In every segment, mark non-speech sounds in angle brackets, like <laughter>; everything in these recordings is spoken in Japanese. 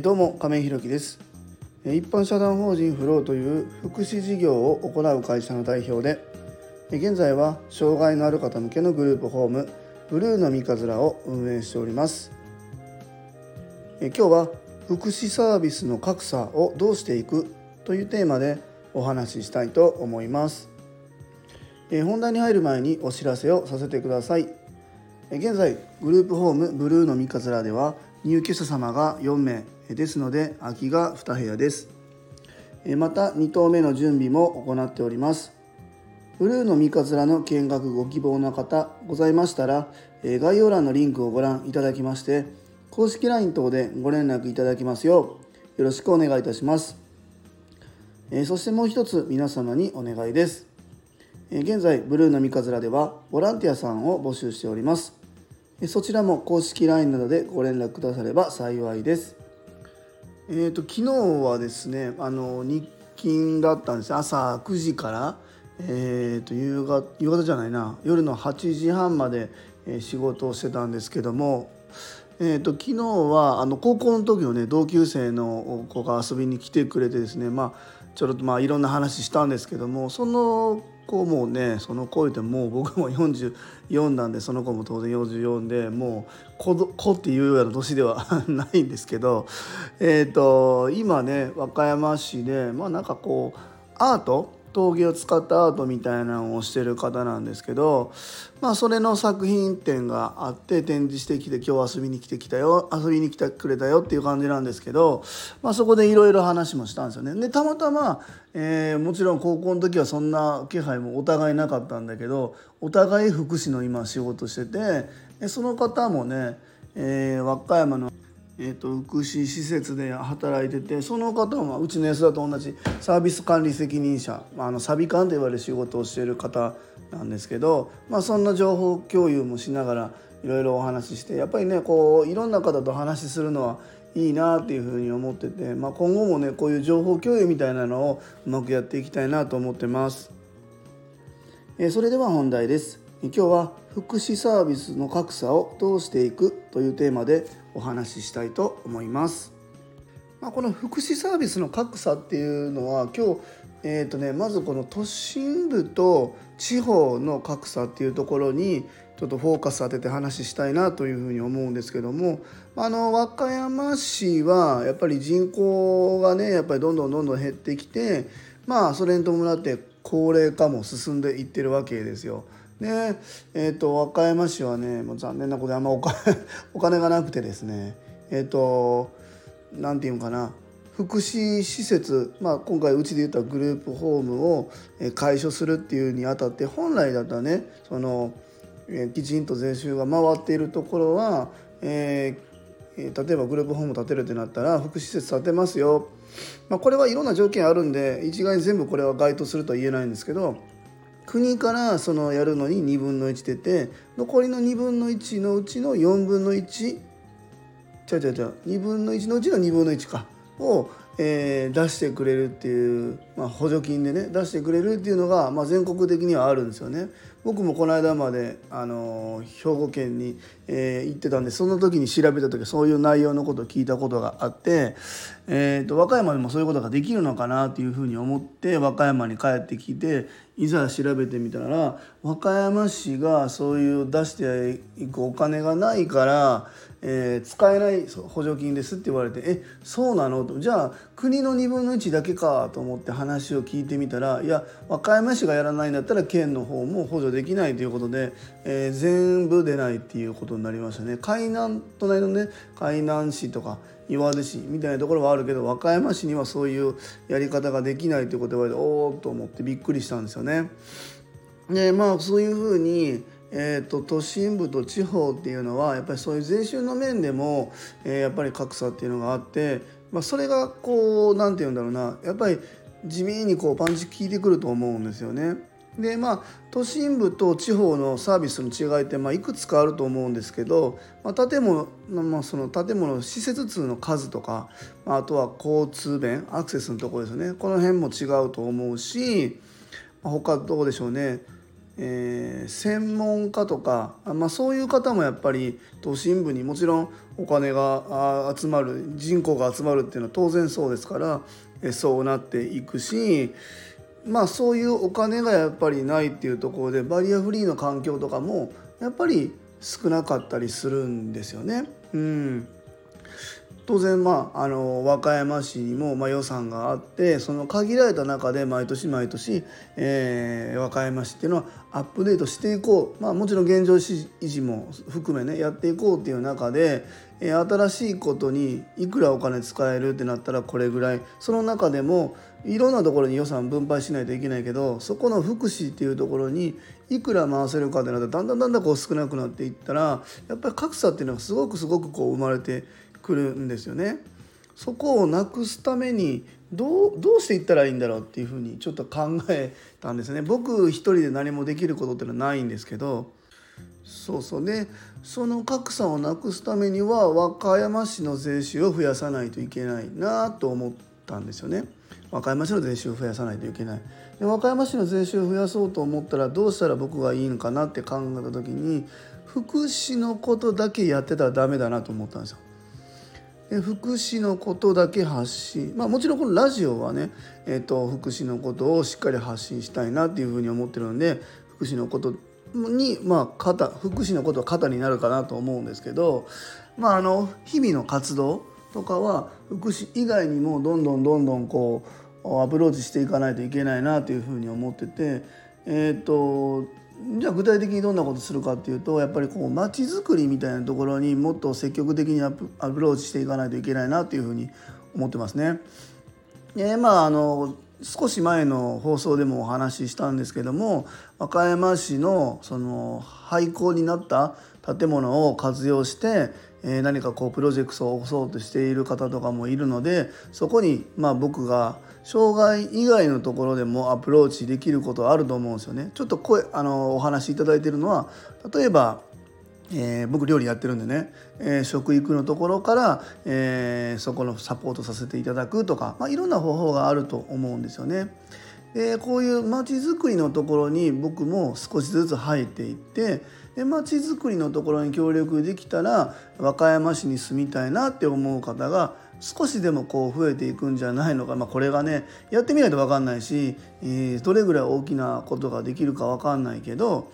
どうも亀井弘樹です。一般社団法人フローという福祉事業を行う会社の代表で現在は障害のある方向けのグループホームブルーの三日面を運営しております。今日は福祉サービスの格差をどうしていくというテーマでお話ししたいと思います。本題に入る前にお知らせをさせてください。現在グループホームブルーの三日面では入居者様が4名ですので空きが2部屋です。また2棟目の準備も行っております。ブルーの三日面の見学ご希望の方ございましたら概要欄のリンクをご覧いただきまして公式 LINE 等でご連絡いただきますようよろしくお願いいたします。そしてもう一つ皆様にお願いです。現在ブルーの三日面ではボランティアさんを募集しております。そちらも公式 LINE などでご連絡くだされば幸いです。えーと、昨日はですねあの日勤だったんです朝9時から、えーと、夕方夕方じゃないな夜の8時半まで仕事をしてたんですけども、えーと、昨日はあの高校の時のね同級生の子が遊びに来てくれてですねまあちょっとまあいろんな話したんですけどもその構もうねその子言ってもう僕も44なんでその子も当然44でもう子 <laughs> 子っていうような年ではないんですけど、えーと、今ね和歌山市でまあなんかこうアート陶芸を使ったアートみたいなのをしてる方なんですけど、まあ、それの作品展があって展示してきて今日遊びに来てきたよ遊びに来てくれたよっていう感じなんですけど、まあ、そこでいろいろ話もしたんですよね。でたまたま、えー、もちろん高校の時はそんな気配もお互いなかったんだけどお互い福祉の今仕事しててその方もね、えー、和歌山のえーと、福祉施設で働いててその方はうちの安田と同じサービス管理責任者、まあ、あのサビ管と言われる仕事をしている方なんですけど、まあ、そんな情報共有もしながらいろいろお話ししてやっぱりねこういろんな方と話しするのはいいなっていうふうに思ってて、まあ、今後もねこういう情報共有みたいなのをうまくやっていきたいなと思ってます。えー、それでは本題です。今日は福祉サービスの格差をどうしていくというテーマでお話ししたいと思います。まあ、この福祉サービスの格差っていうのは今日、えーとね、まずこの都心部と地方の格差っていうところにちょっとフォーカス当てて話したいなというふうに思うんですけどもあの和歌山市はやっぱり人口がねやっぱりどんどんどんどん減ってきてまあそれに伴って高齢化も進んでいってるわけですよ。で、えーと、和歌山市はねもう残念なことであんまお金 <laughs> お金がなくてですねえっ、ー、と何て言うかな福祉施設、まあ、今回うちで言ったグループホームを解消するっていうにあたって本来だったらねその、きちんと税収が回っているところは、えー、例えばグループホーム建てるってなったら福祉施設建てますよ、まあ、これはいろんな条件あるんで一概に全部これは該当するとは言えないんですけど国からそのやるのに2分の1出て残りの2分の1のうちの4分の1ちゃうちゃうちゃう2分の1のうちの2分の1かを、えー、出してくれるっていう、まあ、補助金でね出してくれるっていうのが、まあ、全国的にはあるんですよね。僕もこの間まで、あの兵庫県に、えー、行ってたんでその時に調べた時そういう内容のことを聞いたことがあって、えーと、和歌山でもそういうことができるのかなっていうふうに思って和歌山に帰ってきていざ調べてみたら和歌山市がそういう出していくお金がないから、えー、使えない補助金ですって言われて「えそうなの?」とじゃあ国の2分の1だけかと思って話を聞いてみたらいや和歌山市がやらないんだったら県の方も補助できないということで、えー、全部出ないっていうことになりましたね。海南隣のね海南市とか岩出市みたいなところはあるけど和歌山市にはそういうやり方ができないということを言われておおと思ってびっくりしたんですよね。でまあそういうふうにえーと、都心部と地方っていうのはやっぱりそういう税収の面でも、えー、やっぱり格差っていうのがあって、まあ、それがこう何て言うんだろうなやっぱり地味にこうパンチ効いてくると思うんですよね。でまあ都心部と地方のサービスの違いってまあいくつかあると思うんですけど、まあ、建物、まあ、その建物施設数の数とか、まあ、あとは交通便アクセスのところですね。この辺も違うと思うし、まあ、他どうでしょうね。えー、専門家とか、まあ、そういう方もやっぱり都心部にもちろんお金が集まる人口が集まるっていうのは当然そうですから、えそうなっていくしまあそういうお金がやっぱりないっていうところでバリアフリーの環境とかもやっぱり少なかったりするんですよね。うん当然まああの和歌山市にもまあ予算があってその限られた中で毎年毎年、えー、和歌山市っていうのはアップデートしていこう、まあ、もちろん現状維持も含めねやっていこうっていう中で、えー、新しいことにいくらお金使えるってなったらこれぐらい。その中でもいろんなところに予算分配しないといけないけどそこの福祉っていうところにいくら回せるかってなったらだんだんだんだんこう少なくなっていったらやっぱり格差っていうのがすごくすごくこう生まれてくるんですよね。そこをなくすためにどうどうしていったらいいんだろうっていうふうにちょっと考えたんですね。僕一人で何もできることってのはないんですけどそうそうでその格差をなくすためには和歌山市の税収を増やさないといけないなと思ったんですよね。和歌山市の税収を増やさないといけないで和歌山市の税収を増やそうと思ったらどうしたら僕がいいのかなって考えた時に福祉のことだけやってたらダメだなと思ったんですよ。福祉のことだけ発信。まあもちろんこのラジオはね、えーと、福祉のことをしっかり発信したいなっていうふうに思ってるので福祉のことにまあ肩福祉のことは肩になるかなと思うんですけどまああの日々の活動とかは福祉以外にもどんどんどんどんこうアプローチしていかないといけないなというふうに思っててえっ、ー、とじゃあ具体的にどんなことするかっていうとやっぱりこう街づくりみたいなところにもっと積極的にアプローチしていかないといけないなというふうに思ってますね。でまああの少し前の放送でもお話ししたんですけども和歌山市のその廃校になった建物を活用してえ何かこうプロジェクトを起こそうとしている方とかもいるのでそこにまあ僕が障害以外のところでもアプローチできることあると思うんですよね。ちょっと声あのお話しいただいてるのは例えばえー、僕料理やってるんでね、えー、食育のところから、えー、そこのサポートさせていただくとか、まあ、いろんな方法があると思うんですよね。でこういう街づくりのところに僕も少しずつ入っていってで町づくりのところに協力できたら和歌山市に住みたいなって思う方が少しでもこう増えていくんじゃないのか、まあ、これがねやってみないと分かんないし、えー、どれぐらい大きなことができるか分かんないけど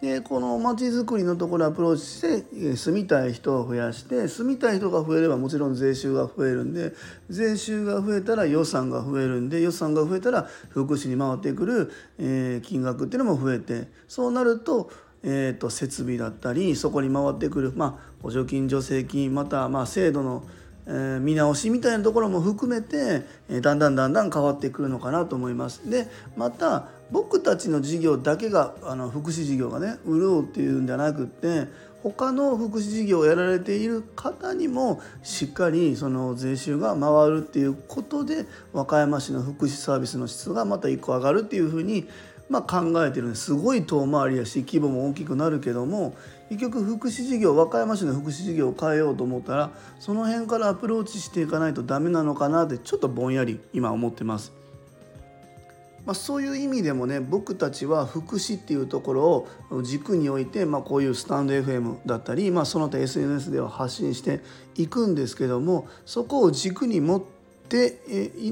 でこの町づくりのところアプローチして住みたい人を増やして住みたい人が増えればもちろん税収が増えるんで税収が増えたら予算が増えるんで予算が増えたら福祉に回ってくる、えー、金額っていうのも増えてそうなるとえーと、設備だったりそこに回ってくる、まあ、補助金助成金またまあ制度の、え、見直しみたいなところも含めて、え、だんだんだんだん変わってくるのかなと思います。でまた僕たちの事業だけがあの福祉事業がね潤うっていうんじゃなくって他の福祉事業をやられている方にもしっかりその税収が回るっていうことで和歌山市の福祉サービスの質がまた1個上がるっていうふうにまあ、考えてるんですごい遠回りやし規模も大きくなるけども結局福祉事業和歌山市の福祉事業を変えようと思ったらその辺からアプローチしていかないとダメなのかなってちょっとぼんやり今思ってます。まあ、そういう意味でもね僕たちは福祉っていうところを軸において、まあ、こういうスタンド FM だったり、まあ、その他 SNS では発信していくんですけどもそこを軸に持って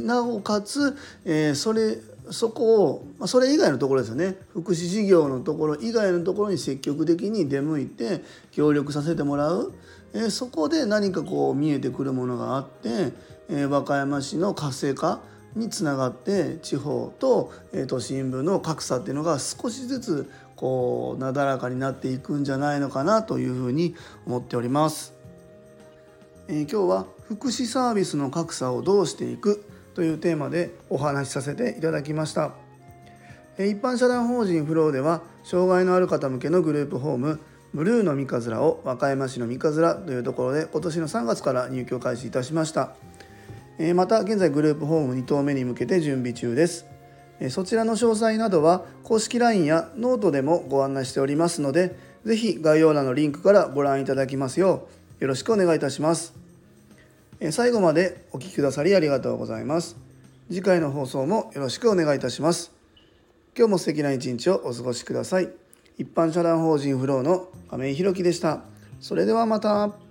なおかつ、えー、それそこを、ま、それ以外のところですよね。福祉事業のところ以外のところに積極的に出向いて協力させてもらう、えー、そこで何かこう見えてくるものがあって、えー、和歌山市の活性化につながって地方と、え、都心部の格差っていうのが少しずつこうなだらかになっていくんじゃないのかなというふうに思っております。えー、今日は福祉サービスの格差をどうしていくというテーマでお話しさせていただきました一般社団法人フローでは障害のある方向けのグループホームブルーの三葛を和歌山市の三葛というところで今年の3月から入居開始いたしましたまた現在グループホーム2棟目に向けて準備中です。そちらの詳細などは公式 LINE やノートでもご案内しておりますので是非概要欄のリンクからご覧いただきますようよろしくお願いいたします。最後までお聴きくださりありがとうございます。次回の放送もよろしくお願いいたします。今日も素敵な一日をお過ごしください。一般社団法人フローの亀井弘樹でした。それではまた。